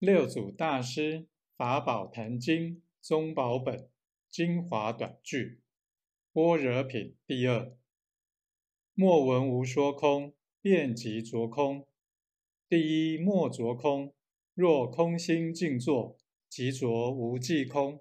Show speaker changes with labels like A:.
A: 六祖大师法宝坛经宗宝本精华短句，般若品第二。莫闻无说空，便即着空。第一莫着空，若空心静坐，即着无际空。